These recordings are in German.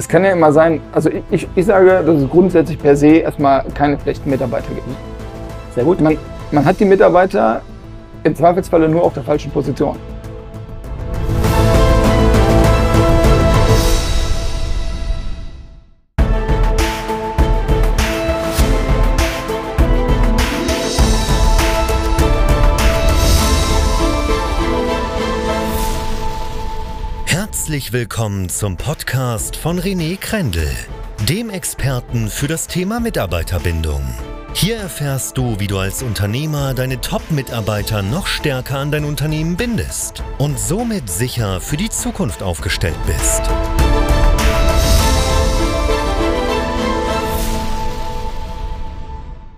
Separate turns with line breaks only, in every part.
es kann ja immer sein, also ich, ich, sage, dass es grundsätzlich per se erstmal keine schlechten Mitarbeiter gibt.
Sehr gut.
Man, man hat die Mitarbeiter im Zweifelsfalle nur auf der falschen Position.
Herzlich willkommen zum Podcast von René Krendel, dem Experten für das Thema Mitarbeiterbindung. Hier erfährst du, wie du als Unternehmer deine Top-Mitarbeiter noch stärker an dein Unternehmen bindest und somit sicher für die Zukunft aufgestellt bist.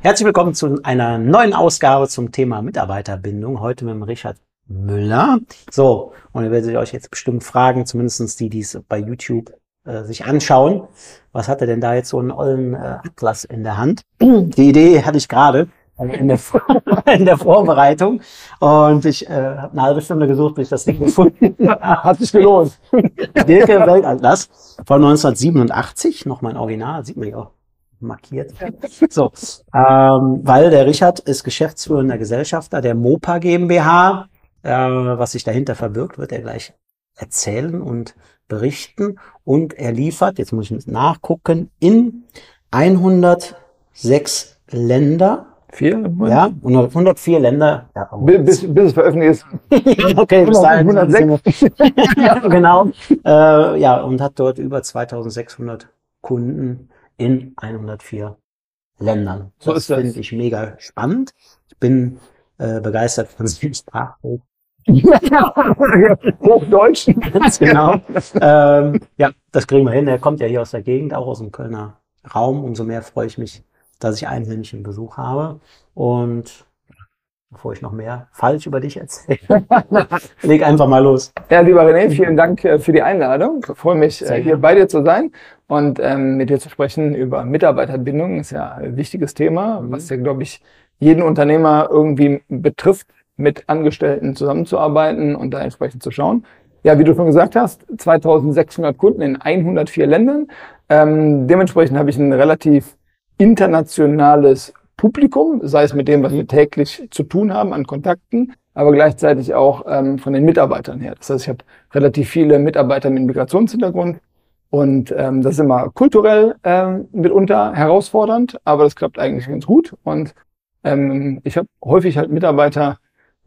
Herzlich willkommen zu einer neuen Ausgabe zum Thema Mitarbeiterbindung. Heute mit Richard Müller. So, und ihr werdet euch jetzt bestimmt fragen, zumindestens die, die es bei YouTube äh, sich anschauen, was hat er denn da jetzt so einen ollen äh, Atlas in der Hand? Die Idee hatte ich gerade in der, in der Vorbereitung und ich äh, habe eine halbe Stunde gesucht, bis ich das Ding gefunden
Hat sich gelohnt.
Dirke Weltatlas von 1987, noch mein Original, sieht man ja auch markiert. So, ähm, weil der Richard ist geschäftsführender Gesellschafter der Mopa GmbH äh, was sich dahinter verbirgt, wird er gleich erzählen und berichten. Und er liefert, jetzt muss ich nachgucken, in 106 Länder.
Vier?
Ja, 104 Länder. Ja,
bis, bis es veröffentlicht ist.
okay, bis dahin
106.
ja, genau. Äh, ja, und hat dort über 2600 Kunden in 104 Ländern.
So ist das.
finde ich mega spannend. Ich bin äh, begeistert von diesem Sprachbild.
Hochdeutsch.
Ganz genau. ähm, ja, das kriegen wir hin. Er kommt ja hier aus der Gegend, auch aus dem Kölner Raum. Umso mehr freue ich mich, dass ich einhändigen Besuch habe. Und bevor ich noch mehr falsch über dich erzähle, leg einfach mal los.
Ja, lieber René, vielen Dank äh, für die Einladung. Ich freue mich,
Sehr
äh, hier
gerne.
bei dir zu sein und ähm, mit dir zu sprechen über Mitarbeiterbindung. Ist ja ein wichtiges Thema,
Mhm.
was ja, glaube ich, jeden Unternehmer irgendwie betrifft, mit Angestellten zusammenzuarbeiten und da entsprechend zu schauen. Ja, wie du schon gesagt hast, 2600 Kunden in 104 Ländern. Ähm, dementsprechend habe ich ein relativ internationales Publikum, sei es mit dem, was wir täglich zu tun haben an Kontakten, aber gleichzeitig auch ähm, von den Mitarbeitern her. Das heißt, ich habe relativ viele Mitarbeiter mit Migrationshintergrund und ähm, das ist immer kulturell ähm, mitunter herausfordernd, aber das klappt eigentlich ganz gut. Und ähm, ich habe häufig halt Mitarbeiter,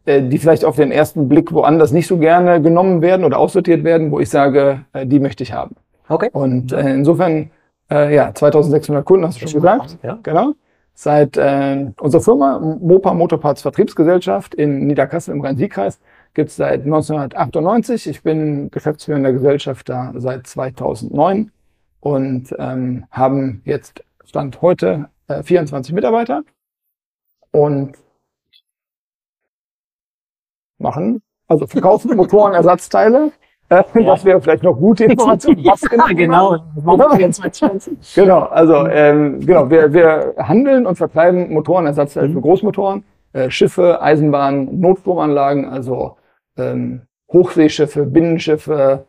die vielleicht auf den ersten Blick woanders nicht so gerne genommen werden oder aussortiert werden, wo ich sage, äh, die möchte ich haben.
Okay.
Und äh, insofern, äh, ja, 2600 Kunden hast du schon gesagt.
Ja.
Genau. Seit äh, unserer Firma Mopa Motorparts Vertriebsgesellschaft in Niederkassel im Rhein-Sieg-Kreis gibt es seit 1998. Ich bin geschäftsführender Gesellschafter seit 2009 und ähm, haben jetzt Stand heute äh, 24 Mitarbeiter und machen, also verkaufen Motorenersatzteile. Äh, Das wäre vielleicht noch gute Information. Was
Ja, genau.
Genau, also ähm, genau, wir, wir handeln und vertreiben Motorenersatzteile für Großmotoren, äh, Schiffe, Eisenbahnen, Notstromanlagen, also ähm, Hochseeschiffe, Binnenschiffe,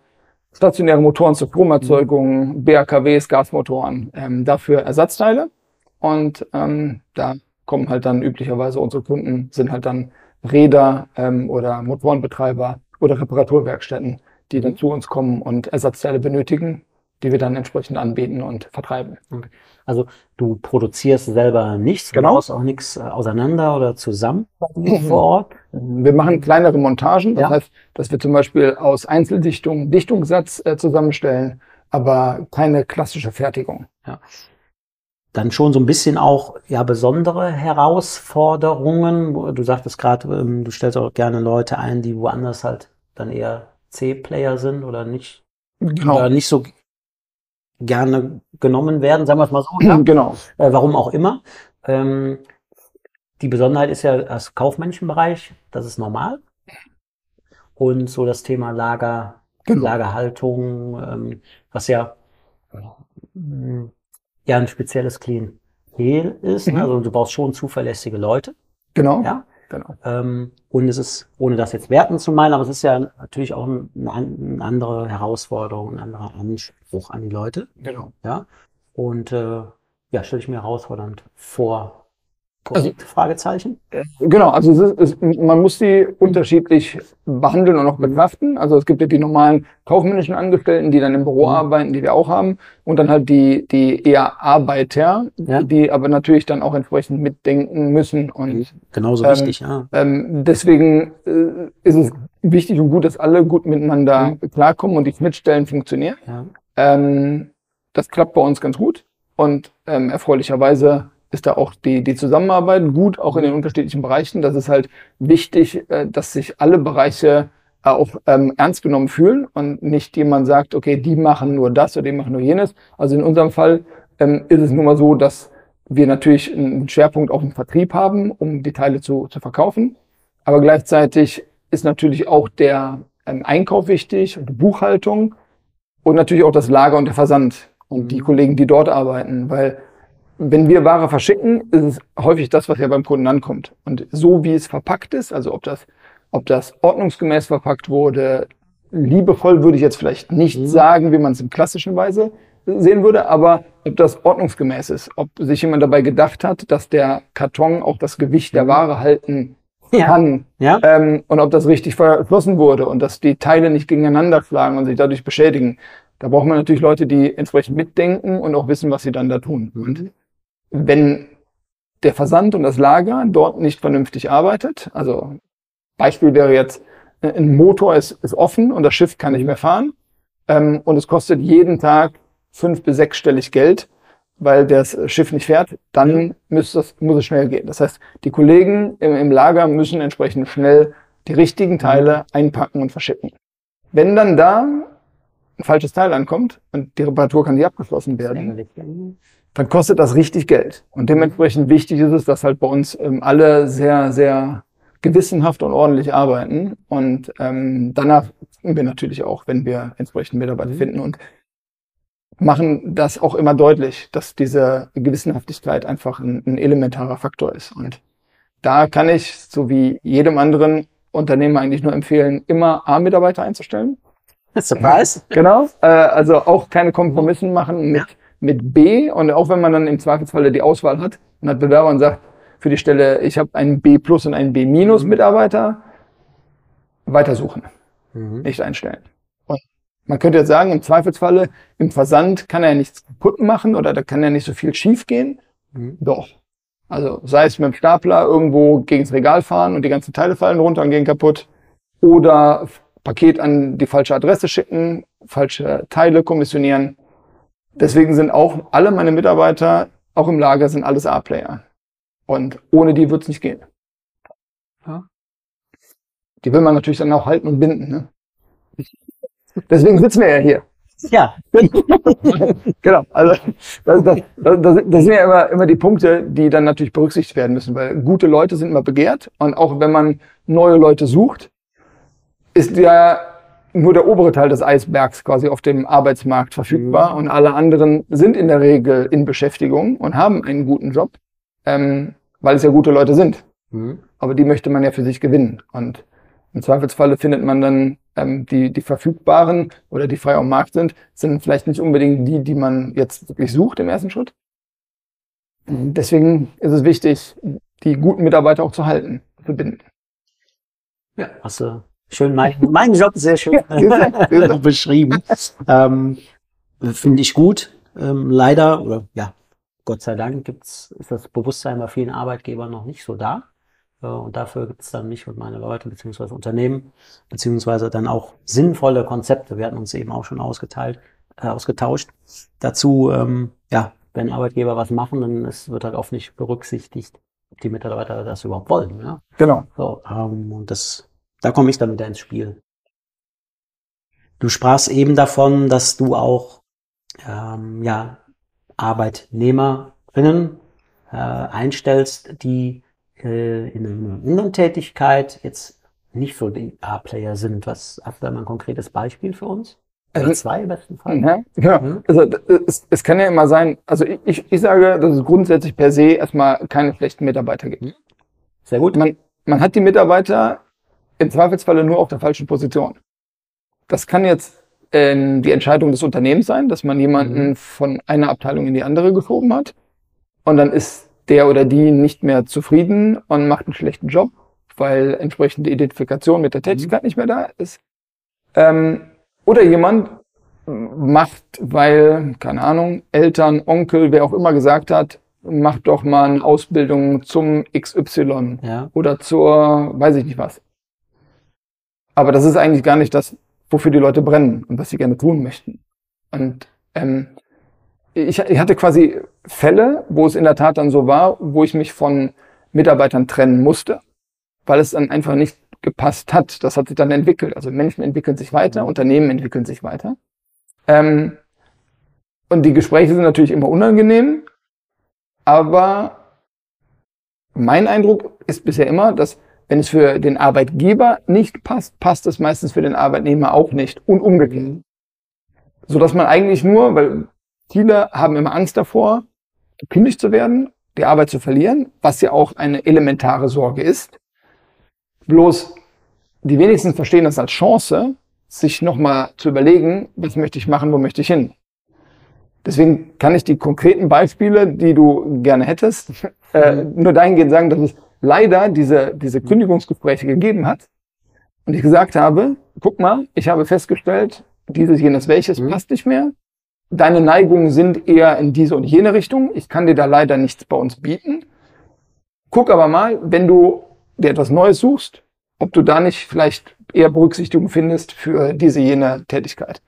stationäre Motoren zur Stromerzeugung, BAKWs, Gasmotoren, ähm, dafür Ersatzteile. Und ähm, da kommen halt dann üblicherweise unsere Kunden, sind halt dann Räder ähm, oder Motorenbetreiber oder Reparaturwerkstätten, die dann zu uns kommen und Ersatzteile benötigen, die wir dann entsprechend anbieten und vertreiben.
Also du produzierst selber nichts,
Genau.
du baust auch nichts äh, auseinander oder zusammen dir vor Ort.
Wir machen kleinere Montagen, das
Ja.
heißt, dass wir zum Beispiel aus Einzeldichtung Dichtungssatz äh, zusammenstellen, aber keine klassische Fertigung.
Dann schon so ein bisschen auch ja besondere Herausforderungen. Du sagtest gerade, ähm, du stellst auch gerne Leute ein, die woanders halt dann eher C-Player sind oder nicht
Genau.
oder nicht so gerne genommen werden, sagen wir es mal so. Ja?
Genau.
äh, warum auch immer. Ähm, die Besonderheit ist ja das kaufmännischen Bereich, das ist normal. Und so das Thema Lager,
Genau.
Lagerhaltung, ähm, was ja, mh, ja ein spezielles Klientel ist.
Mhm.
Also du brauchst schon zuverlässige Leute.
Genau.
Ja.
Genau.
Ähm, und es ist, ohne das jetzt werten zu meinen, aber es ist ja natürlich auch ein, eine andere Herausforderung, ein anderer Anspruch an die Leute.
Genau.
Ja. Und äh, ja, stelle ich mir herausfordernd vor.
Also-?
Fragezeichen.
Genau, also es ist, es, man muss die unterschiedlich behandeln und auch betrachten. Also es gibt ja die normalen kaufmännischen Angestellten, die dann im Büro
Mhm.
arbeiten, die wir auch haben. Und dann halt die, die eher Arbeiter,
Ja.
die aber natürlich dann auch entsprechend mitdenken müssen. Und
Genauso
Ähm,
wichtig, ja.
ähm, deswegen äh, ist es wichtig und gut, dass alle gut miteinander klarkommen und die Schnittstellen funktionieren.
ja.
Ähm, das klappt bei uns ganz gut und ähm, erfreulicherweise ist da auch die, die Zusammenarbeit gut, auch in den unterschiedlichen Bereichen. Das ist halt wichtig, äh, dass sich alle Bereiche äh, auch ähm, ernst genommen fühlen und nicht jemand sagt, okay, die machen nur das oder die machen nur jenes. Also in unserem Fall ähm, ist es nun mal so, dass wir natürlich einen Schwerpunkt auf dem Vertrieb haben, um die Teile zu, zu verkaufen. Aber gleichzeitig ist natürlich auch der ähm, Einkauf wichtig und die Buchhaltung und natürlich auch das Lager und der Versand und die
Mhm.
Kollegen, die dort arbeiten, weil wenn wir Ware verschicken, ist es häufig das, was ja beim Kunden ankommt. Und so wie es verpackt ist, also ob das, ob das ordnungsgemäß verpackt wurde, liebevoll würde ich jetzt vielleicht nicht
Mhm.
sagen, wie man es in klassischen Weise sehen würde, aber ob das ordnungsgemäß ist, ob sich jemand dabei gedacht hat, dass der Karton auch das Gewicht der
Mhm.
Ware halten
Ja.
kann
Ja.
ähm, und ob das richtig verschlossen wurde und dass die Teile nicht gegeneinander schlagen und sich dadurch beschädigen. Da braucht man natürlich Leute, die entsprechend mitdenken und auch wissen, was sie dann da tun. Und wenn der Versand und das Lager dort nicht vernünftig arbeitet, also Beispiel wäre jetzt, äh, ein Motor ist, ist offen und das Schiff kann nicht mehr fahren ähm, und es kostet jeden Tag fünf bis sechsstellig Geld, weil das Schiff nicht fährt, dann muss, das, muss es schnell gehen. Das heißt, die Kollegen im, im Lager müssen entsprechend schnell die richtigen Teile einpacken und verschicken. Wenn dann da ein falsches Teil ankommt und die Reparatur kann nicht abgeschlossen werden, dann kostet das richtig Geld. Und dementsprechend wichtig ist es, dass halt bei uns ähm, alle sehr, sehr gewissenhaft und ordentlich arbeiten. Und ähm, danach wir natürlich auch, wenn wir entsprechend Mitarbeiter
Mhm.
finden und machen das auch immer deutlich, dass diese Gewissenhaftigkeit einfach ein, ein elementarer Faktor ist. Und da kann ich, so wie jedem anderen Unternehmer eigentlich nur empfehlen, immer A-Mitarbeiter einzustellen.
Surprise.
Genau. Äh, also auch keine Kompromissen machen mit, mit B. Und auch wenn man dann im Zweifelsfalle die Auswahl hat und hat Bewerber und sagt, für die Stelle, ich habe einen B plus und einen B minus Mitarbeiter, weitersuchen,
Mhm.
nicht einstellen. Und man könnte jetzt sagen, im Zweifelsfalle, im Versand kann er nichts kaputt machen oder da kann ja nicht so viel schief gehen.
Mhm.
Doch. Also sei es mit dem Stapler irgendwo gegens Regal fahren und die ganzen Teile fallen runter und gehen kaputt. Oder Paket an die falsche Adresse schicken, falsche Teile kommissionieren. Deswegen sind auch alle meine Mitarbeiter, auch im Lager, sind alles A-Player. Und ohne die wird's nicht gehen.
Ja.
Die will man natürlich dann auch halten und binden. Ne? Deswegen sitzen wir ja hier.
Ja.
Genau, also das, das, das, das das sind ja immer, immer die Punkte, die dann natürlich berücksichtigt werden müssen, weil gute Leute sind immer begehrt und auch wenn man neue Leute sucht, ist ja nur der obere Teil des Eisbergs quasi auf dem Arbeitsmarkt verfügbar und alle anderen sind in der Regel in Beschäftigung und haben einen guten Job, ähm, weil es ja gute Leute sind.
Mhm.
Aber die möchte man ja für sich gewinnen. Und im Zweifelsfalle findet man dann ähm, die, die verfügbaren oder die frei am Markt sind, sind vielleicht nicht unbedingt die, die man jetzt wirklich sucht im ersten Schritt. Deswegen ist es wichtig, die guten Mitarbeiter auch zu halten, zu binden.
Ja. Hast du schön mein, meinen Job sehr schön beschrieben. Ähm, Finde ich gut. Ähm, leider, oder ja, Gott sei Dank gibt's, ist das Bewusstsein bei vielen Arbeitgebern noch nicht so da. Äh, Und dafür gibt es dann mich und meine Leute beziehungsweise Unternehmen beziehungsweise dann auch sinnvolle Konzepte. Wir hatten uns eben auch schon ausgeteilt, äh, ausgetauscht. Dazu, ähm, ja, wenn Arbeitgeber was machen, dann ist, wird halt oft nicht berücksichtigt, ob die Mitarbeiter das überhaupt wollen. Ja?
Genau.
So, ähm, und das, da komme ich dann wieder ins Spiel. Du sprachst eben davon, dass du auch ähm, ja, Arbeitnehmerinnen äh, einstellst, die äh, in einer anderen Tätigkeit jetzt nicht so die A-Player sind. Was hast du da mal ein konkretes Beispiel für uns? Oder
Ähm,
zwei im besten Fall.
Ja, genau.
Mhm.
Also d- es, es kann ja immer sein, also ich- ich, ich sage, dass es grundsätzlich per se erstmal keine schlechten Mitarbeiter gibt.
Sehr gut.
Man, man hat die Mitarbeiter im Zweifelsfalle nur auf der falschen Position. Das kann jetzt äh, die Entscheidung des Unternehmens sein, dass man jemanden mhm. von einer Abteilung in die andere geschoben hat und dann ist der oder die nicht mehr zufrieden und macht einen schlechten Job, weil entsprechende Identifikation mit der mhm. Tätigkeit mhm. nicht mehr da ist. Ähm, oder jemand macht, weil, keine Ahnung, Eltern, Onkel, wer auch immer gesagt hat, mach doch mal eine Ausbildung zum XY ja. oder zur, weiß ich nicht was. Aber das ist eigentlich gar nicht das, wofür die Leute brennen und was sie gerne tun möchten. Und ähm, ich, ich hatte quasi Fälle, wo es in der Tat dann so war, wo ich mich von Mitarbeitern trennen musste, weil es dann einfach nicht gepasst hat. Das hat sich dann entwickelt. Also Menschen entwickeln sich weiter, mhm. Unternehmen entwickeln sich weiter. Ähm, und die Gespräche sind natürlich immer unangenehm, aber mein Eindruck ist bisher immer, dass wenn es für den Arbeitgeber nicht passt, passt es meistens für den Arbeitnehmer auch nicht und umgekehrt. So dass man eigentlich nur, weil viele haben immer Angst davor, gekündigt zu werden, die Arbeit zu verlieren, was ja auch eine elementare Sorge ist. Bloß die wenigsten verstehen das als Chance, sich nochmal zu überlegen, was möchte ich machen, wo möchte ich hin. Deswegen kann ich die konkreten Beispiele, die du gerne hättest, äh, nur dahingehend sagen, dass es leider diese, diese Kündigungsgespräche gegeben hat und ich gesagt habe, guck mal, ich habe festgestellt, dieses, jenes, welches mhm. passt nicht mehr. Deine Neigungen sind eher in diese und jene Richtung. Ich kann dir da leider nichts bei uns bieten. Guck aber mal, wenn du dir etwas Neues suchst, ob du da nicht vielleicht eher Berücksichtigung findest für diese jene Tätigkeit.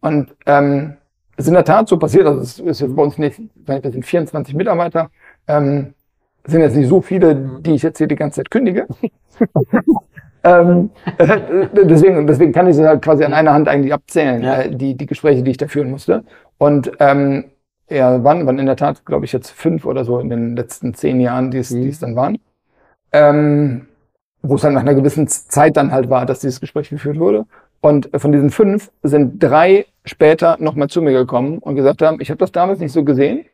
Und ähm, es ist in der Tat so passiert, also es ist bei uns nicht, wir sind 24 Mitarbeiter, ähm, sind jetzt nicht so viele, die ich jetzt hier die ganze Zeit kündige. ähm, äh, deswegen, deswegen kann ich es halt quasi an einer Hand eigentlich abzählen, ja. äh, die, die Gespräche, die ich da führen musste. Und ähm, ja, wann, wann in der Tat, glaube ich, jetzt fünf oder so in den letzten zehn Jahren, die es, mhm. die es dann waren. Ähm, wo es dann nach einer gewissen Zeit dann halt war, dass dieses Gespräch geführt wurde. Und von diesen fünf sind drei später nochmal zu mir gekommen und gesagt haben, ich habe das damals nicht so gesehen,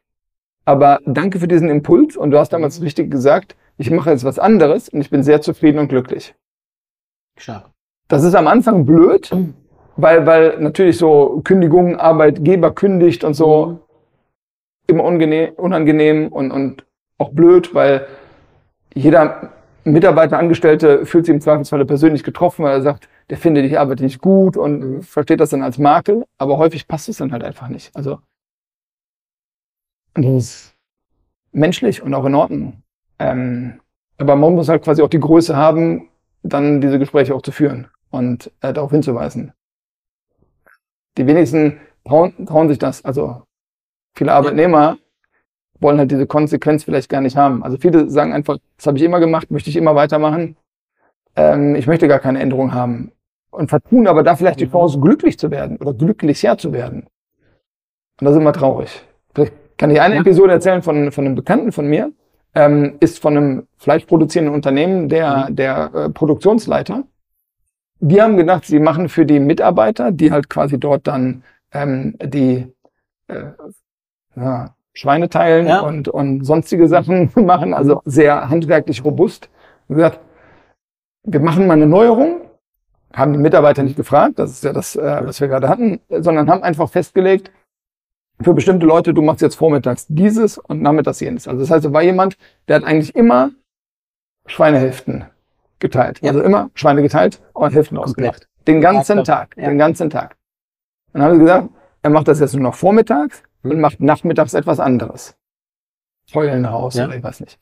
aber danke für diesen Impuls und du hast damals richtig gesagt, ich mache jetzt was anderes und ich bin sehr zufrieden und glücklich. Stark. Das ist am Anfang blöd, weil, weil natürlich so Kündigungen, Arbeitgeber kündigt und so mhm. immer unangenehm und, und auch blöd, weil jeder Mitarbeiter, Angestellte fühlt sich im Zweifelsfalle persönlich getroffen, weil er sagt, der findet die Arbeit nicht gut und mhm. versteht das dann als Makel, aber häufig passt es dann halt einfach nicht. Also das ist menschlich und auch in Ordnung. Ähm, aber man muss halt quasi auch die Größe haben, dann diese Gespräche auch zu führen und äh, darauf hinzuweisen. Die wenigsten trauen, trauen sich das. Also viele Arbeitnehmer wollen halt diese Konsequenz vielleicht gar nicht haben. Also viele sagen einfach, das habe ich immer gemacht, möchte ich immer weitermachen. Ähm, ich möchte gar keine Änderung haben. Und vertun aber da vielleicht die mhm. Chance, glücklich zu werden oder glücklicher zu werden. Und das ist immer traurig. Vielleicht kann ich eine ja. Episode erzählen von, von einem Bekannten von mir, ähm, ist von einem fleischproduzierenden Unternehmen der, mhm. der äh, Produktionsleiter. Die haben gedacht, sie machen für die Mitarbeiter, die halt quasi dort dann ähm, die äh, ja, Schweine teilen ja. und, und sonstige Sachen machen, also sehr handwerklich robust. Und gesagt, wir machen mal eine Neuerung, haben die Mitarbeiter nicht gefragt, das ist ja das, äh, was wir gerade hatten, sondern haben einfach festgelegt, für bestimmte Leute, du machst jetzt vormittags dieses und nachmittags jenes. Also das heißt, da war jemand, der hat eigentlich immer Schweinehälften geteilt. Ja. Also immer Schweine geteilt und Hälften ausgemacht. Den ganzen Tag, ja. den ganzen Tag. Dann haben sie gesagt, er macht das jetzt nur noch vormittags und hm. macht nachmittags etwas anderes. Heulen raus ja. oder ich weiß nicht.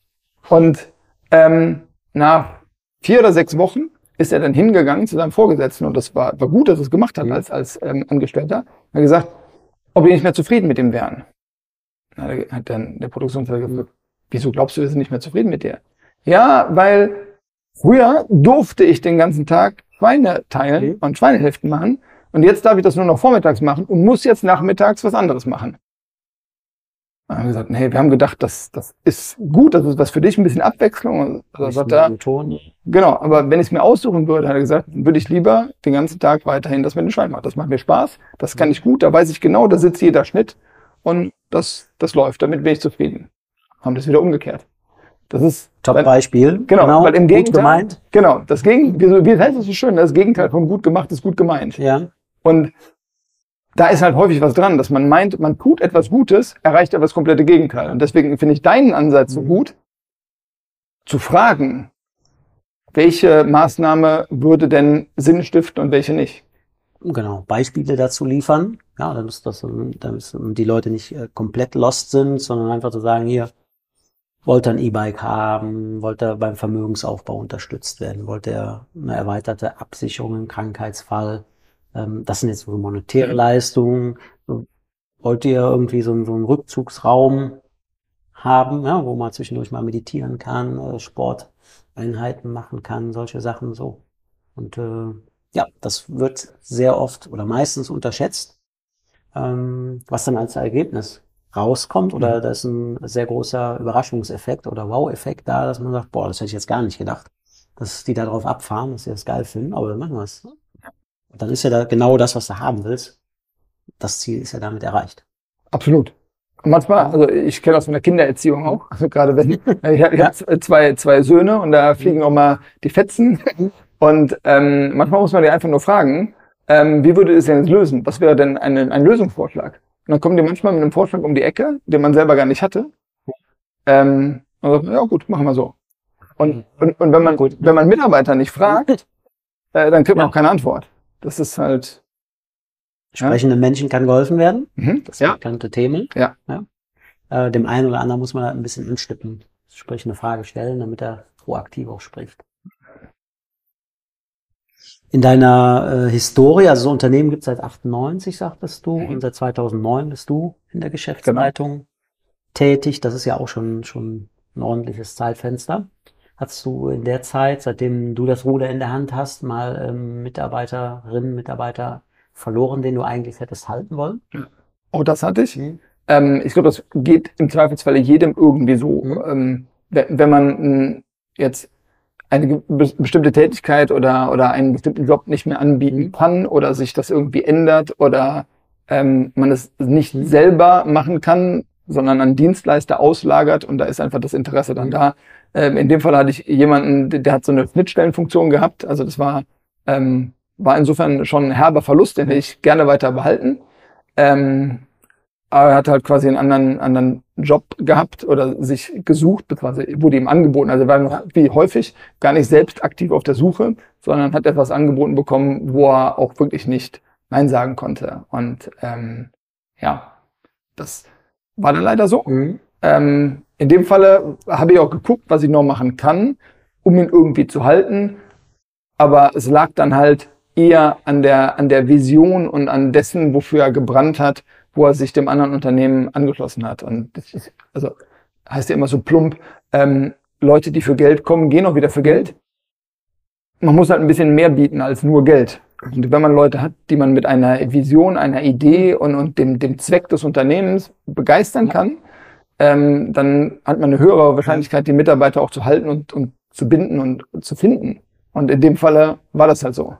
Und ähm, nach vier oder sechs Wochen ist er dann hingegangen zu seinem Vorgesetzten und das war, war gut, dass er es gemacht hat mhm. als, als ähm, Angestellter. Er hat gesagt, ob wir nicht mehr zufrieden mit ihm wären. Na, da hat dann der Produktionsleiter gefragt, wieso glaubst du, wir sind nicht mehr zufrieden mit dir? Ja, weil früher durfte ich den ganzen Tag Schweine teilen mhm. und Schweinehälften machen und jetzt darf ich das nur noch vormittags machen und muss jetzt nachmittags was anderes machen. Dann haben wir gesagt, nee, wir haben gedacht, das, das ist gut, das ist was für dich, ein bisschen Abwechslung. Also sagt er, genau, aber wenn ich es mir aussuchen würde, hat er gesagt, würde ich lieber den ganzen Tag weiterhin das mit dem Schwein machen. Das macht mir Spaß, das kann ich gut, da weiß ich genau, da sitzt jeder Schnitt und das, das läuft, damit bin ich zufrieden. Haben das wieder umgekehrt. Das ist
Top-Beispiel.
Genau, weil im
gut
Gegenteil,
gemeint.
Genau, das Gegen, wie, wie heißt das so schön? Das Gegenteil von gut gemacht ist gut gemeint.
Ja.
Und da ist halt häufig was dran, dass man meint, man tut etwas Gutes, erreicht aber das komplette Gegenteil. Und deswegen finde ich deinen Ansatz so
Mhm.
gut, zu fragen, welche Maßnahme würde denn Sinn stiften und welche nicht.
Genau, Beispiele dazu liefern. Ja, dann ist das, damit die Leute nicht äh, komplett lost sind, sondern einfach zu sagen, hier, wollte ein E-Bike haben, wollte beim Vermögensaufbau unterstützt werden, wollte er eine erweiterte Absicherung im Krankheitsfall. Ähm, das sind jetzt so monetäre Leistungen. Wollt ihr irgendwie so, einen- so einen Rückzugsraum haben, ja, wo man zwischendurch mal meditieren kann, äh, Sporteinheiten machen kann, solche Sachen so. Und äh, ja, das wird sehr oft oder meistens unterschätzt, ähm, was dann als Ergebnis rauskommt. Oder da ist ein sehr großer Überraschungseffekt oder Wow-Effekt da, dass man sagt, boah, das hätte ich jetzt gar nicht gedacht, dass die da drauf abfahren, dass sie das geil finden, aber dann machen wir es. Dann ist ja da genau das, was du haben willst. Das Ziel ist ja damit erreicht.
Absolut. Und manchmal, also ich kenne das von der Kindererziehung auch, also gerade wenn, ich habe ich
Ja.
hab zwei, zwei Söhne und da fliegen auch mal die Fetzen und ähm, manchmal muss man die einfach nur fragen, ähm, wie würde es denn jetzt lösen? Was wäre denn ein, ein Lösungsvorschlag? Und dann kommen die manchmal mit einem Vorschlag um die Ecke, den man selber gar nicht hatte. Ähm, und sagt, ja gut, machen wir so. Und, und, und wenn man wenn man Mitarbeiter nicht fragt, äh, dann kriegt man
Ja.
auch keine Antwort. Das ist halt, Ja.
Sprechenden Menschen kann geholfen werden.
mhm, das
Das bekannte Themen.
Ja.
Äh, dem einen oder anderen muss man da ein bisschen anstippen, sprich eine Frage stellen, damit er proaktiv auch spricht. In deiner äh, Historie, also so Unternehmen gibt es seit 98, sagtest du,
Mhm.
und seit 2009 bist du in der Geschäftsleitung tätig. Das ist ja auch schon, schon ein ordentliches Zeitfenster. Hast du in der Zeit, seitdem du das Ruder in der Hand hast, mal ähm, Mitarbeiterinnen, Mitarbeiter verloren, den du eigentlich hättest halten wollen?
Oh, das hatte ich.
Mhm.
Ähm, ich glaube, das geht im Zweifelsfalle jedem irgendwie so.
Mhm.
Ähm, wenn, wenn man mh, jetzt eine bestimmte Tätigkeit oder, oder einen bestimmten Job nicht mehr anbieten
Mhm.
kann oder sich das irgendwie ändert oder ähm, man es nicht
Mhm.
selber machen kann, sondern an Dienstleister auslagert und da ist einfach das Interesse dann
Mhm.
da. Ähm, in dem Fall hatte ich jemanden, der, der hat so eine Schnittstellenfunktion gehabt. Also das war, ähm, war insofern schon ein herber Verlust, den hätte ich gerne weiter behalten. Ähm, aber er hat halt quasi einen anderen, anderen Job gehabt oder sich gesucht, beziehungsweise wurde ihm angeboten. Also er war wie häufig gar nicht selbst aktiv auf der Suche, sondern hat etwas angeboten bekommen, wo er auch wirklich nicht Nein sagen konnte. Und ähm, ja, das war dann leider so.
Mhm.
Ähm, in dem Falle habe ich auch geguckt, was ich noch machen kann, um ihn irgendwie zu halten. Aber es lag dann halt eher an der, an der Vision und an dessen, wofür er gebrannt hat, wo er sich dem anderen Unternehmen angeschlossen hat. Und das ist, also heißt ja immer so plump, ähm, Leute, die für Geld kommen, gehen auch wieder für Geld. Man muss halt ein bisschen mehr bieten als nur Geld. Und wenn man Leute hat, die man mit einer Vision, einer Idee und, und dem, dem Zweck des Unternehmens begeistern kann, ähm, dann hat man eine höhere Wahrscheinlichkeit, die Mitarbeiter auch zu halten und, und zu binden und zu finden. Und in dem Falle war das halt so.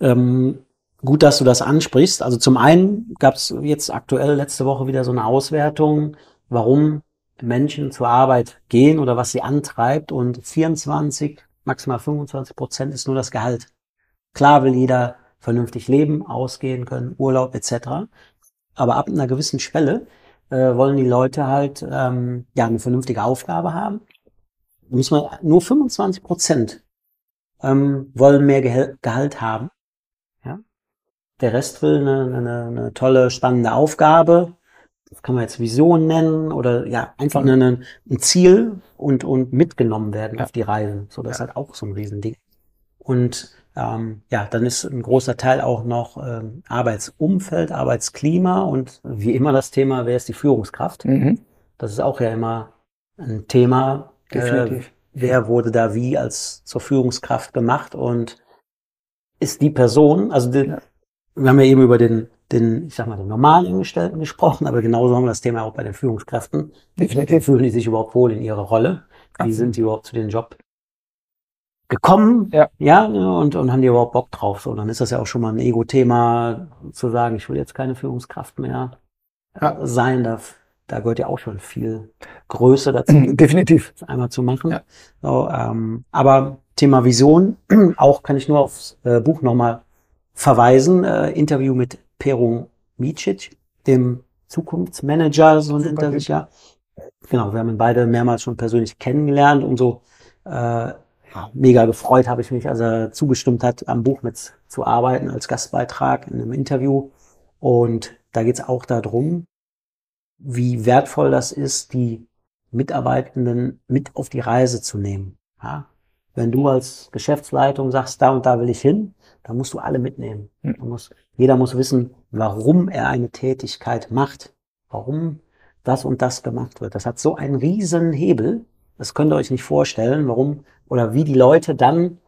Ähm, gut, dass du das ansprichst. Also zum einen gab es jetzt aktuell letzte Woche wieder so eine Auswertung, warum Menschen zur Arbeit gehen oder was sie antreibt. Und 24, maximal 25 Prozent ist nur das Gehalt. Klar will jeder vernünftig leben, ausgehen können, Urlaub etc. Aber ab einer gewissen Schwelle äh, wollen die Leute halt ähm, ja eine vernünftige Aufgabe haben. Muss man nur 25 Prozent ähm, wollen mehr Gehal Gehalt haben. Ja? Der Rest will eine, eine, eine tolle, spannende Aufgabe. Das kann man jetzt Vision nennen oder ja, einfach eine, ein Ziel und, und mitgenommen werden
Ja.
auf die Reise. So, das ist halt auch so ein Riesending. Und ähm, ja, dann ist ein großer Teil auch noch ähm, Arbeitsumfeld, Arbeitsklima und wie immer das Thema, wer ist die Führungskraft?
Mhm.
Das ist auch ja immer ein Thema. Äh,
Definitiv.
wer wurde da wie als zur Führungskraft gemacht und ist die Person, also die,
Ja.
wir haben ja eben über den, den, ich sag mal, den normalen Angestellten gesprochen, aber genauso haben wir das Thema auch bei den Führungskräften.
Definitiv.
Fühlen die sich überhaupt wohl in ihrer Rolle? Wie sind die überhaupt zu dem Job gekommen?
Ja.
Ja, und, und haben die überhaupt Bock drauf? So, dann ist das ja auch schon mal ein Ego-Thema, zu sagen, ich will jetzt keine Führungskraft mehr
Ja.
sein, da da gehört ja auch schon viel Größe dazu.
Definitiv.
Das einmal zu machen.
Ja.
So, ähm, aber Thema Vision, auch kann ich nur aufs äh, Buch nochmal verweisen. Äh, Interview mit Pero Micic, dem Zukunftsmanager, so nennt er sich ja. Genau, wir haben ihn beide mehrmals schon persönlich kennengelernt und so äh, ja, mega gefreut habe ich mich, als er zugestimmt hat, am Buch mit zu arbeiten als Gastbeitrag in einem Interview. Und da geht es auch darum, wie wertvoll das ist, die Mitarbeitenden mit auf die Reise zu nehmen. Ja? Wenn du als Geschäftsleitung sagst, da und da will ich hin, dann musst du alle mitnehmen.
Hm.
Du musst, jeder muss wissen, warum er eine Tätigkeit macht, warum das und das gemacht wird. Das hat so einen riesen Hebel. Das könnt ihr euch nicht vorstellen, warum oder wie die Leute dann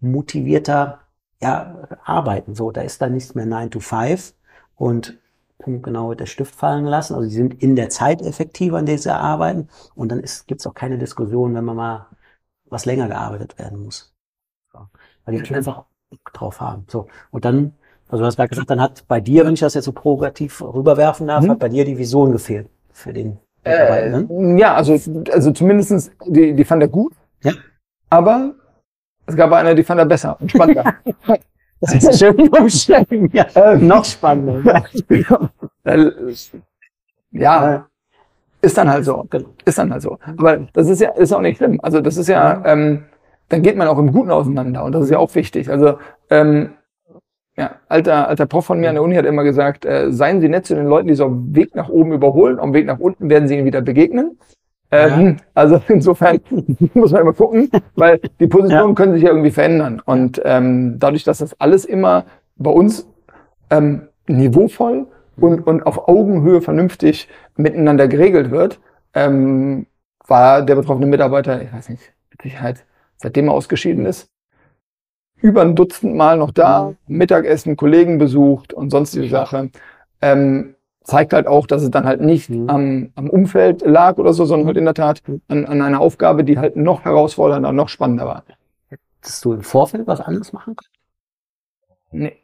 motivierter ja, arbeiten. So, da ist dann nichts mehr 9 to 5 und punktgenau der Stift fallen lassen. Also sie sind in der Zeit effektiver, in der sie arbeiten. Und dann gibt es auch keine Diskussion, wenn man mal was länger gearbeitet werden muss. So. Weil die Menschen einfach Bock drauf haben. So. Und dann, also du hast gerade gesagt, dann hat bei dir, wenn ich das jetzt so provokativ rüberwerfen darf,
Mhm.
hat bei dir die Vision gefehlt für den
Äh,
Mitarbeitenden.
ja, also, also zumindestens die, die fand er gut.
Ja.
Aber es gab eine, die fand er besser und spannender.
Das ist schön umschreiben. Ja,
Ähm,
noch spannender.
Ja, ist dann halt so.
Genau.
Ist dann halt so. Aber das ist ja ist auch nicht schlimm. Also das ist ja, ähm, dann geht man auch im Guten auseinander und das ist ja auch wichtig. Also ähm, ja, alter alter Prof von mir an der Uni hat immer gesagt, äh, seien Sie nett zu den Leuten, die so auf dem Weg nach oben überholen, auf dem Weg nach unten werden Sie ihnen wieder begegnen. Ähm, Also insofern muss man immer gucken, weil die Positionen
Ja.
können sich ja irgendwie verändern. Und ähm, dadurch, dass das alles immer bei uns ähm, niveauvoll und, und auf Augenhöhe vernünftig miteinander geregelt wird, ähm, war der betroffene Mitarbeiter, ich weiß nicht, Sicherheit, seitdem er ausgeschieden ist, über ein Dutzend Mal noch da, Mittagessen, Kollegen besucht und sonstige Sache. Ähm, zeigt halt auch, dass es dann halt nicht
Mhm.
am, am Umfeld lag oder so, sondern halt in der Tat an, an einer Aufgabe, die halt noch herausfordernder noch spannender war.
Hättest du im Vorfeld was anderes machen können?
Nee.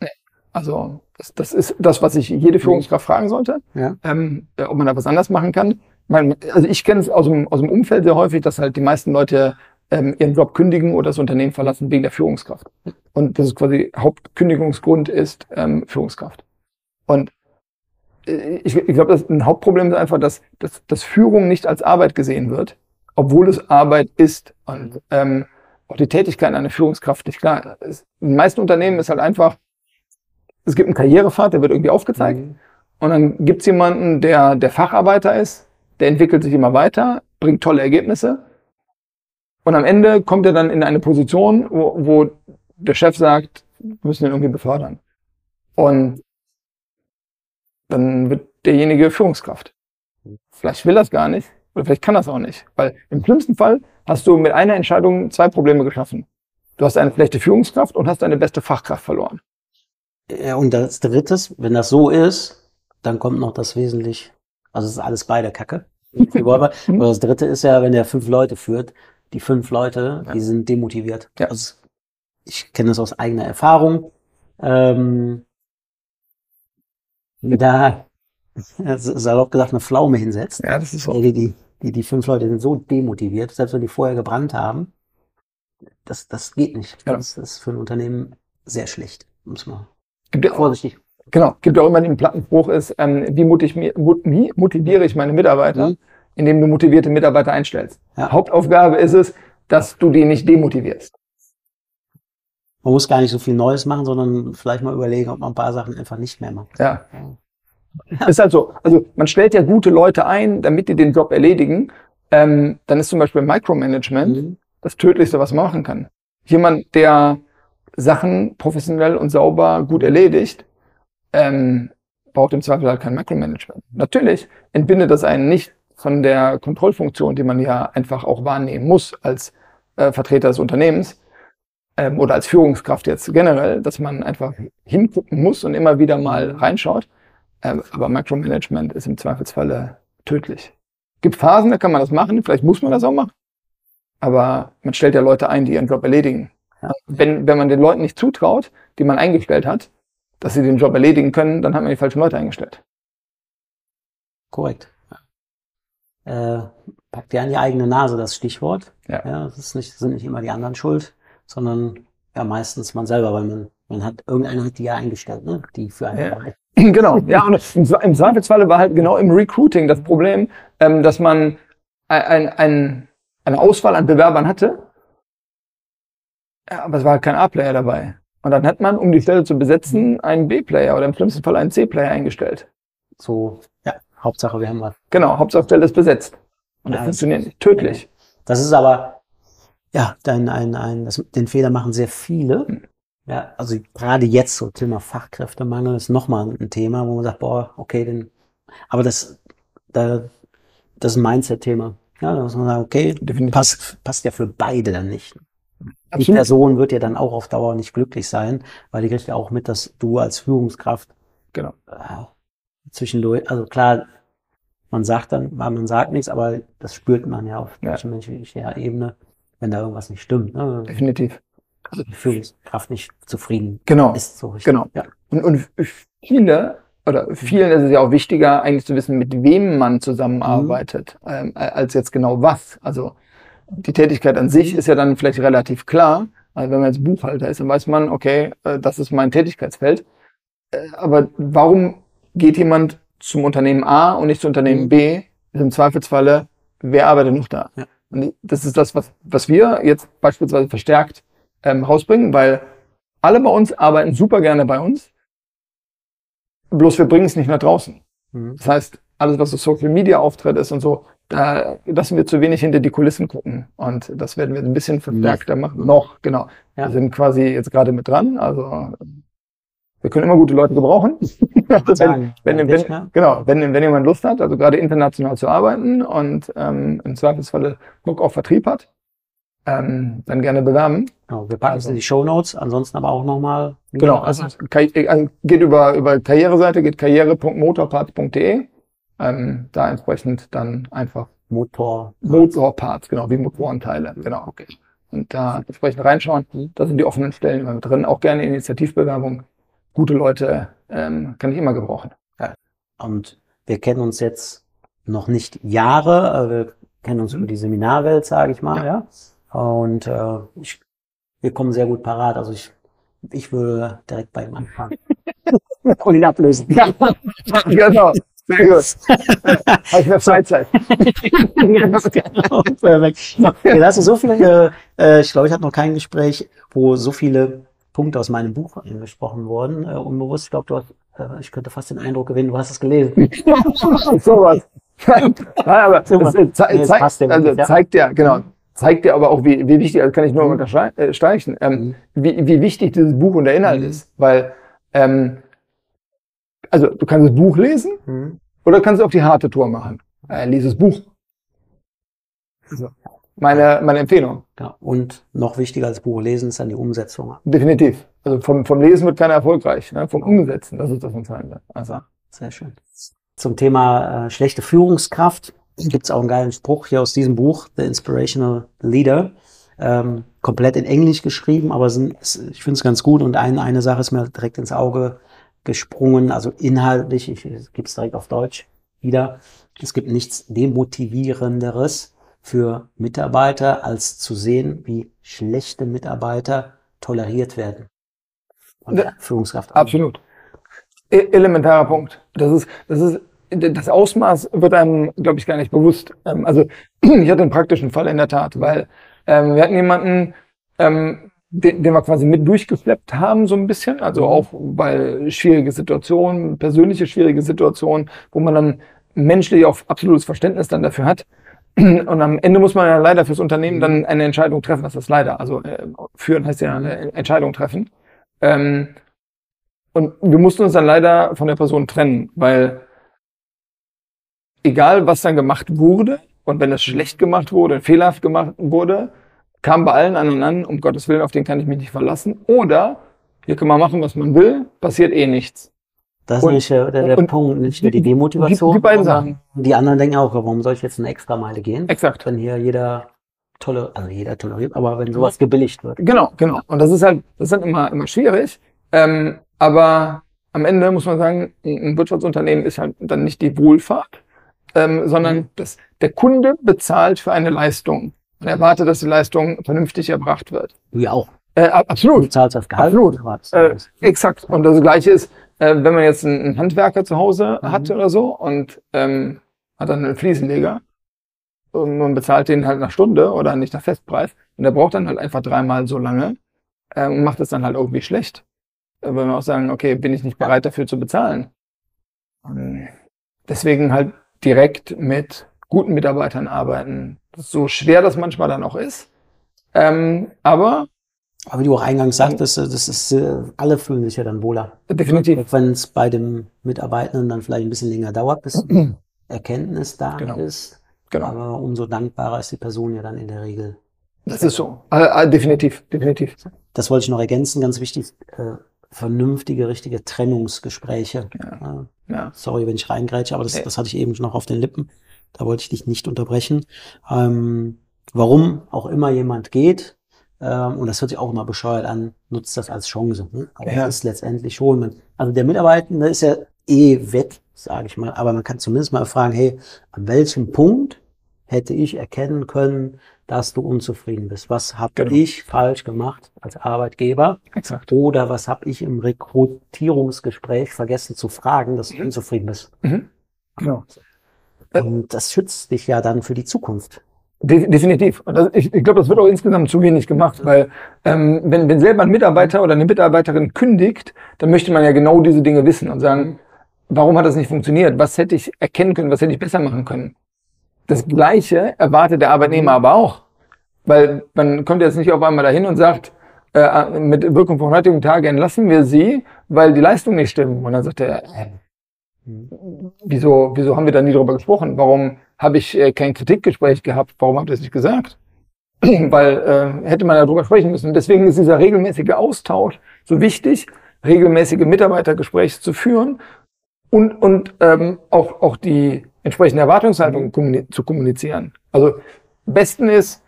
nee. Also das, das ist das, was ich jede Führungskraft fragen sollte,
Ja.
ähm, äh, ob man da was anders machen kann. Ich also ich kenne es aus dem, aus dem Umfeld sehr häufig, dass halt die meisten Leute ähm, ihren Job kündigen oder das Unternehmen verlassen wegen der Führungskraft. Und das ist quasi Hauptkündigungsgrund ist ähm, Führungskraft. Und äh, ich, ich glaube, das ein Hauptproblem ist einfach, dass, dass, dass Führung nicht als Arbeit gesehen wird, obwohl es Arbeit ist. Und ähm, auch die Tätigkeit einer Führungskraft nicht klar. Es, in den meisten Unternehmen ist halt einfach, es gibt einen Karrierepfad, der wird irgendwie aufgezeigt. Und dann gibt's jemanden, der der Facharbeiter ist, der entwickelt sich immer weiter, bringt tolle Ergebnisse. Und am Ende kommt er dann in eine Position, wo, wo der Chef sagt, wir müssen ihn irgendwie befördern. Und dann wird derjenige Führungskraft. Vielleicht will das gar nicht, oder vielleicht kann das auch nicht. Weil im schlimmsten Fall hast du mit einer Entscheidung zwei Probleme geschaffen. Du hast eine schlechte Führungskraft und hast deine beste Fachkraft verloren.
Ja, und das drittes, wenn das so ist, dann kommt noch das wesentlich, also es ist alles beide Kacke. Aber das dritte ist ja, wenn der fünf Leute führt, die fünf Leute, die sind demotiviert.
Ja.
Also ich kenne das aus eigener Erfahrung. Ähm, da, salopp gesagt, eine Pflaume hinsetzt.
Ja, das ist
Die, die, die, die fünf Leute sind so demotiviert, selbst wenn die vorher gebrannt haben. Das, das geht nicht.
Ja.
Das ist für ein Unternehmen sehr schlecht. Muss man
Gibt ja,
vorsichtig.
genau, gibt ja auch immer den Plattenspruch ist, ähm, wie, motiv motiviere ich meine Mitarbeiter,
Mhm.
Indem du motivierte Mitarbeiter einstellst.
Ja.
Hauptaufgabe ist es, dass du die nicht demotivierst.
Man muss gar nicht so viel Neues machen, sondern vielleicht mal überlegen, ob man ein paar Sachen einfach nicht mehr macht.
Ja. Ist halt so. Also man stellt ja gute Leute ein, damit die den Job erledigen. Ähm, dann ist zum Beispiel Micromanagement
Mhm.
das Tödlichste, was man machen kann. Jemand, der Sachen professionell und sauber gut erledigt, ähm, braucht im Zweifel halt kein Micromanagement. Natürlich entbindet das einen nicht von der Kontrollfunktion, die man ja einfach auch wahrnehmen muss als äh, Vertreter des Unternehmens ähm, oder als Führungskraft jetzt generell, dass man einfach hingucken muss und immer wieder mal reinschaut. Ähm, aber Micromanagement ist im Zweifelsfalle tödlich. Gibt Phasen, da kann man das machen, vielleicht muss man das auch machen. Aber man stellt ja Leute ein, die ihren Job erledigen.
Ja.
Wenn, wenn man den Leuten nicht zutraut, die man eingestellt hat, dass sie den Job erledigen können, dann hat man die falschen Leute eingestellt.
Korrekt. Äh, packt dir an die eigene Nase das Stichwort.
Ja.
ja das ist nicht, sind nicht immer die anderen schuld, sondern ja meistens man selber, weil man, man hat, irgendeiner hat die ja eingestellt, ne? Die für einen
Ja. Genau, ja, und im Zweifelsfalle war halt genau im Recruiting das Problem, ähm, dass man ein, ein, eine Auswahl an Bewerbern hatte, ja, aber es war halt kein A-Player dabei. Und dann hat man, um die Stelle zu besetzen, einen B-Player oder im schlimmsten Fall einen C-Player eingestellt.
So, ja, Hauptsache wir haben was.
Genau, Hauptsache Stelle ist besetzt. Und das
Ja,
funktioniert nicht. Tödlich.
Das ist aber, ja, dann ein, ein, das, den Fehler machen sehr viele.
Hm.
Ja, also gerade jetzt so Thema Fachkräftemangel ist nochmal ein Thema, wo man sagt, boah, okay, denn, aber das, da, das ist ein Mindset-Thema. Ja, da muss man sagen, okay,
Definitiv.
passt, passt ja für beide dann nicht. Die. Person wird ja dann auch auf Dauer nicht glücklich sein, weil die kriegt ja auch mit, dass du als Führungskraft
Genau.
Zwischendurch, also klar, man sagt dann, man sagt nichts, aber das spürt man ja auf
Ja.
zwischenmenschlicher Ebene, wenn da irgendwas nicht stimmt. Ne?
Definitiv.
Also die Führungskraft nicht zufrieden
Genau.
ist so richtig.
Genau.
Ja.
Und, und viele, oder vielen ist es ja auch wichtiger, eigentlich zu wissen, mit wem man zusammenarbeitet, ähm, als jetzt genau was. Also die Tätigkeit an sich ist ja dann vielleicht relativ klar. Also wenn man jetzt Buchhalter ist, dann weiß man, okay, äh, das ist mein Tätigkeitsfeld. Äh, aber warum geht jemand zum Unternehmen A und nicht zum Unternehmen
Mhm.
B? Ist im Zweifelsfalle, wer arbeitet noch da?
Ja.
Und das ist das, was, was wir jetzt beispielsweise verstärkt ähm, rausbringen, weil alle bei uns arbeiten super gerne bei uns. Bloß wir bringen es nicht nach draußen.
Mhm.
Das heißt, alles, was so Social Media Auftritt ist und so, da lassen wir zu wenig hinter die Kulissen gucken. Und das werden wir ein bisschen verstärkter machen. Noch, genau.
Ja.
Wir sind quasi jetzt gerade mit dran. Also wir können immer gute Leute gebrauchen. Also wenn, wenn, wenn, genau, wenn, wenn jemand Lust hat, also gerade international zu arbeiten und ähm, im Zweifelsfalle Bock auf Vertrieb hat, ähm, dann gerne bewerben.
Genau, wir packen es
Also-
in die Show Notes, ansonsten aber auch nochmal.
Genau, also, Karri- also geht über, über Karriereseite, geht karriere.motorparts.de. Ähm, da entsprechend dann einfach
Motor.
Motorparts, genau, wie Motorenteile, genau.
Okay.
Und da entsprechend reinschauen. Da sind die offenen Stellen immer mit drin. Auch gerne Initiativbewerbung. Gute Leute ähm, kann ich immer gebrauchen.
Und wir kennen uns jetzt noch nicht Jahre, aber wir kennen uns über die Seminarwelt, sage ich mal, ja. Und äh, ich, wir kommen sehr gut parat. Also ich, ich würde direkt bei ihm anfangen. Und ihn ablösen.
Ja, genau. Sehr gut. Habe ich mehr Freizeit.
Genau. Perfekt. Hast du so viele, äh, ich glaube, ich hatte noch kein Gespräch, wo so viele Punkte aus meinem Buch angesprochen wurden, äh, unbewusst. Ich glaube, du hast, äh, ich könnte fast den Eindruck gewinnen, du hast es gelesen.
Sowas. ja, aber
Super.
das, äh, ze
Nee, das
zeigt, also
wirklich, ja.
zeigt ja, genau, zeigt ja aber auch, wie, wie wichtig, also kann ich nur
Mhm.
unterstreichen, ähm,
Mhm.
wie, wie wichtig dieses Buch und der Inhalt
Mhm.
ist. Weil, ähm, also du kannst das Buch lesen
Mhm.
oder kannst es auf die harte Tour machen. Äh, lies das Buch. Also, meine, meine Empfehlung.
Ja, und noch wichtiger als Buch lesen ist dann die Umsetzung.
Definitiv. Also vom, vom Lesen wird keiner erfolgreich, ne? vom Umsetzen, das ist das Entscheidende. Also,
Sehr schön. Zum Thema äh, schlechte Führungskraft gibt es auch einen geilen Spruch hier aus diesem Buch, The Inspirational Leader. Ähm, komplett in Englisch geschrieben, aber sind, ich finde es ganz gut. Und ein, eine Sache ist mir direkt ins Auge gesprungen, also inhaltlich, ich, ich gebe es direkt auf Deutsch wieder. Es gibt nichts Demotivierenderes für Mitarbeiter, als zu sehen, wie schlechte Mitarbeiter toleriert werden. Von der Führungskraft.
absolut. E elementarer Punkt. Das ist, das ist, das Ausmaß wird einem, glaube ich, gar nicht bewusst. Ähm, also ich hatte einen praktischen Fall in der Tat, weil ähm, wir hatten jemanden, ähm, den, den wir quasi mit durchgeschleppt haben, so ein bisschen. Also auch bei schwierige Situationen, persönliche schwierige Situationen, wo man dann menschlich auch absolutes Verständnis dann dafür hat. Und am Ende muss man ja leider fürs Unternehmen dann eine Entscheidung treffen. Was ist leider? Also äh, führen heißt ja eine Entscheidung treffen. Ähm, und wir mussten uns dann leider von der Person trennen, weil egal was dann gemacht wurde und wenn es schlecht gemacht wurde, fehlerhaft gemacht wurde, kam bei allen anderen an, um Gottes Willen, auf den kann ich mich nicht verlassen. Oder hier kann man machen, was man will, passiert eh nichts.
Das ist
Und-
nicht der, der,
und
Punkt, nicht nur die
die-
Demotivation.
die- die beiden
sondern Die anderen denken auch, warum soll ich jetzt eine extra Meile gehen?
Exakt.
Wenn hier jeder tolle, also jeder toleriert, aber wenn sowas gebilligt wird.
Genau, genau. Und das ist halt, das ist halt immer, immer schwierig. Ähm, aber am Ende muss man sagen, ein Wirtschaftsunternehmen ist halt dann nicht die Wohlfahrt. ähm, sondern
Mhm.
das, der Kunde bezahlt für eine Leistung und erwartet, dass die Leistung vernünftig erbracht wird.
Du ja auch.
Äh, ab-
Du
absolut.
zahlst das Gehalt.
Absolut. Äh, exakt. Und das Gleiche ist, äh, wenn man jetzt einen, Handwerker zu Hause
Mhm.
hat oder so und ähm, hat dann einen Fliesenleger und man bezahlt den halt nach Stunde oder nicht nach Festpreis und der braucht dann halt einfach dreimal so lange äh, und macht es dann halt irgendwie schlecht. Weil wir auch sagen, okay, bin ich nicht bereit dafür zu bezahlen. Und deswegen halt direkt mit guten Mitarbeitern arbeiten. So schwer das manchmal dann auch ist. Ähm, aber
Aber wie du auch eingangs sagtest, äh, das ist, äh, alle fühlen sich ja dann wohler.
definitiv.
Wenn es bei dem Mitarbeitenden dann vielleicht ein bisschen länger dauert, bis Erkenntnis da
Genau.
ist.
Genau.
Aber umso dankbarer ist die Person ja dann in der Regel.
Das ist so. Äh, äh, definitiv, definitiv.
Das wollte ich noch ergänzen, ganz wichtig, äh, vernünftige, richtige Trennungsgespräche.
Ja. Ja.
sorry, wenn ich reingrätsche, aber das,
Nee.
das hatte ich eben noch auf den Lippen. Da wollte ich dich nicht unterbrechen. Ähm, warum auch immer jemand geht, ähm, und das hört sich auch immer bescheuert an, nutzt das als Chance. Ne? Aber
Ja.
es ist letztendlich schon. Man, also der Mitarbeitende ist ja eh weg, sage ich mal. Aber man kann zumindest mal fragen, hey, an welchem Punkt hätte ich erkennen können, dass du unzufrieden bist? Was habe
Genau.
ich falsch gemacht als Arbeitgeber?
Exakt.
Oder was habe ich im Rekrutierungsgespräch vergessen zu fragen, dass du
Mhm.
unzufrieden bist?
Mhm. Genau.
Und das schützt dich ja dann für die Zukunft.
De definitiv. Das, ich ich glaube, das wird auch insgesamt zu wenig gemacht, weil ähm, wenn, wenn selber ein Mitarbeiter oder eine Mitarbeiterin kündigt, dann möchte man ja genau diese Dinge wissen und sagen, warum hat das nicht funktioniert? Was hätte ich erkennen können? Was hätte ich besser machen können? Das Gleiche erwartet der Arbeitnehmer aber auch. Weil man kommt jetzt nicht auf einmal dahin und sagt, äh, mit Wirkung vom heutigen Tag entlassen wir sie, weil die Leistung nicht stimmt. Und dann sagt er, äh, wieso, wieso haben wir da nie drüber gesprochen? Warum habe ich äh, kein Kritikgespräch gehabt? Warum habt ihr das nicht gesagt? Weil äh, hätte man ja drüber sprechen müssen. Deswegen ist dieser regelmäßige Austausch so wichtig, regelmäßige Mitarbeitergespräche zu führen und, und ähm, auch, auch die entsprechende Erwartungshaltung kommuni zu kommunizieren. Also besten ist,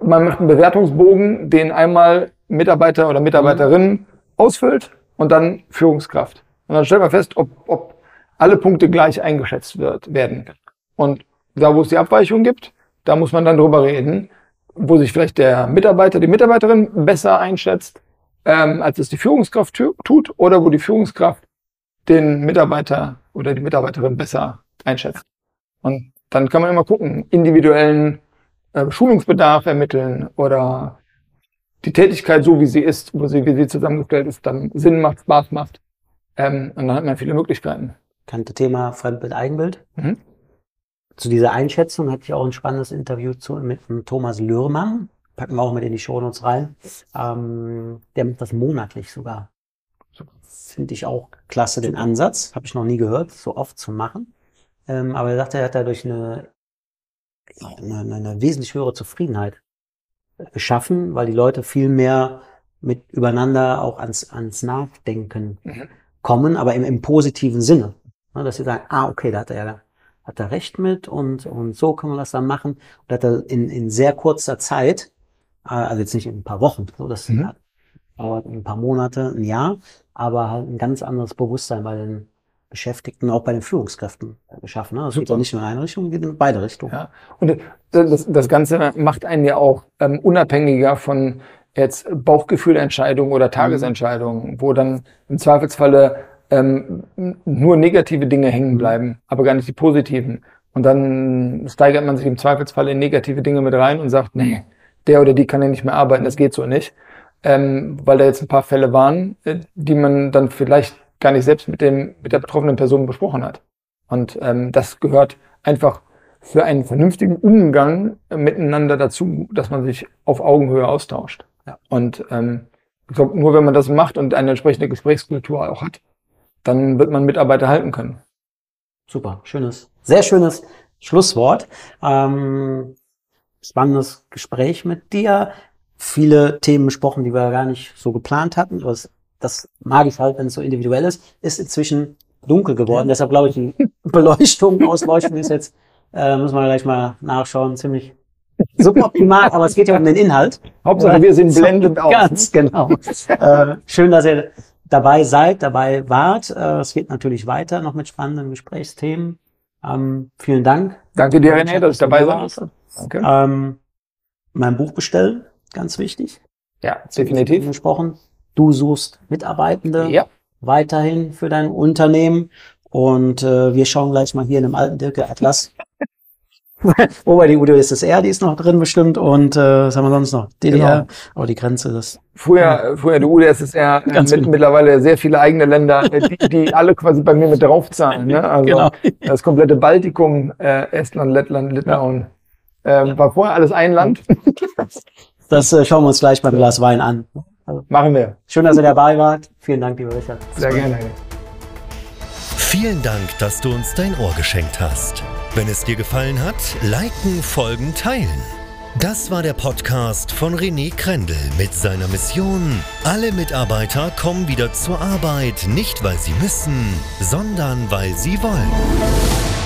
man macht einen Bewertungsbogen, den einmal Mitarbeiter oder Mitarbeiterin ausfüllt und dann Führungskraft. Und dann stellt man fest, ob, ob alle Punkte gleich eingeschätzt wird, werden. Und da, wo es die Abweichung gibt, da muss man dann drüber reden, wo sich vielleicht der Mitarbeiter, die Mitarbeiterin besser einschätzt, ähm, als es die Führungskraft tu- tut, oder wo die Führungskraft den Mitarbeiter oder die Mitarbeiterin besser einschätzt. Und dann kann man immer gucken, individuellen äh, Schulungsbedarf ermitteln oder die Tätigkeit so, wie sie ist, wo sie, wie sie zusammengestellt ist, dann Sinn macht, Spaß macht. Ähm, und dann hat man viele Möglichkeiten.
Kannte Thema Fremdbild, Eigenbild.
Mhm.
Zu dieser Einschätzung hatte ich auch ein spannendes Interview zu, mit dem Thomas Lürmann. Packen wir auch mit in die Shownotes rein. Ähm, der macht das monatlich sogar. Finde ich auch klasse, den Ansatz. Habe ich noch nie gehört, so oft zu machen. Ähm, aber er sagte, er hat dadurch eine, eine, eine wesentlich höhere Zufriedenheit geschaffen, weil die Leute viel mehr mit übereinander auch ans, ans Nachdenken
Mhm.
kommen, aber im, im positiven Sinne. Ne, dass sie sagen, ah, okay, da hat er ja hat er recht mit und, und so kann man das dann machen. Und hat er in, in sehr kurzer Zeit, äh, also jetzt nicht in ein paar Wochen, so das
Mhm.
dauert ein paar Monate, ein Jahr, aber halt ein ganz anderes Bewusstsein bei den Beschäftigten, auch bei den Führungskräften geschaffen. Ne? Das geht
Super.
ja nicht nur in eine Richtung, geht in beide Richtungen.
Ja. Und das, das Ganze macht einen ja auch ähm, unabhängiger von jetzt Bauchgefühlentscheidungen oder Tagesentscheidungen, wo dann im Zweifelsfalle ähm, nur negative Dinge hängen bleiben, aber gar nicht die positiven. Und dann steigert man sich im Zweifelsfall in negative Dinge mit rein und sagt, nee, der oder die kann ja nicht mehr arbeiten, das geht so nicht. Ähm, weil da jetzt ein paar Fälle waren, äh, die man dann vielleicht gar nicht selbst mit dem, mit der betroffenen Person besprochen hat. Und ähm, das gehört einfach für einen vernünftigen Umgang miteinander dazu, dass man sich auf Augenhöhe austauscht.
Ja.
Und ähm, ich glaube, nur wenn man das macht und eine entsprechende Gesprächskultur auch hat, dann wird man Mitarbeiter halten können.
Super, schönes, sehr schönes Schlusswort. Ähm, spannendes Gespräch mit dir. Viele Themen besprochen, die wir gar nicht so geplant hatten. Das, das mag ich halt, wenn es so individuell ist. Ist inzwischen dunkel geworden. Deshalb glaube ich, die Beleuchtung, Ausleuchtung ist jetzt, äh, müssen wir gleich mal nachschauen, ziemlich suboptimal. Aber es geht ja um den Inhalt.
Hauptsache, wir sehen blendend aus.
Ganz genau. äh, schön, dass ihr dabei seid, dabei wart. Äh, es geht natürlich weiter noch mit spannenden Gesprächsthemen. Ähm, vielen Dank.
Danke dir, René, dass ich dabei durfte. Danke.
Ähm, mein Buch bestellen, ganz wichtig.
Ja, definitiv.
Gesprochen. Du suchst Mitarbeitende
Ja,
weiterhin für dein Unternehmen. Und äh, wir schauen gleich mal hier in dem alten Dirke Atlas. Wobei die UdSSR, die ist noch drin bestimmt. Und äh, was haben wir sonst noch? DDR.
Genau.
Aber die Grenze, das
früher, früher die UdSSR,
Ganz
mit, mittlerweile sehr viele eigene Länder, äh, die, die alle quasi bei mir mit draufzahlen. Ne? Also
Genau.
das komplette Baltikum, äh, Estland, Lettland, Litauen. Ähm, war vorher alles ein Land.
Das äh, schauen wir uns gleich beim Glas Wein an.
Machen wir.
Schön, dass ihr dabei wart. Vielen Dank, lieber Richard.
Sehr gerne.
Vielen Dank, dass du uns dein Ohr geschenkt hast. Wenn es dir gefallen hat, liken, folgen, teilen. Das war der Podcast von René Krendel mit seiner Mission. Alle Mitarbeiter kommen wieder zur Arbeit, nicht weil sie müssen, sondern weil sie wollen.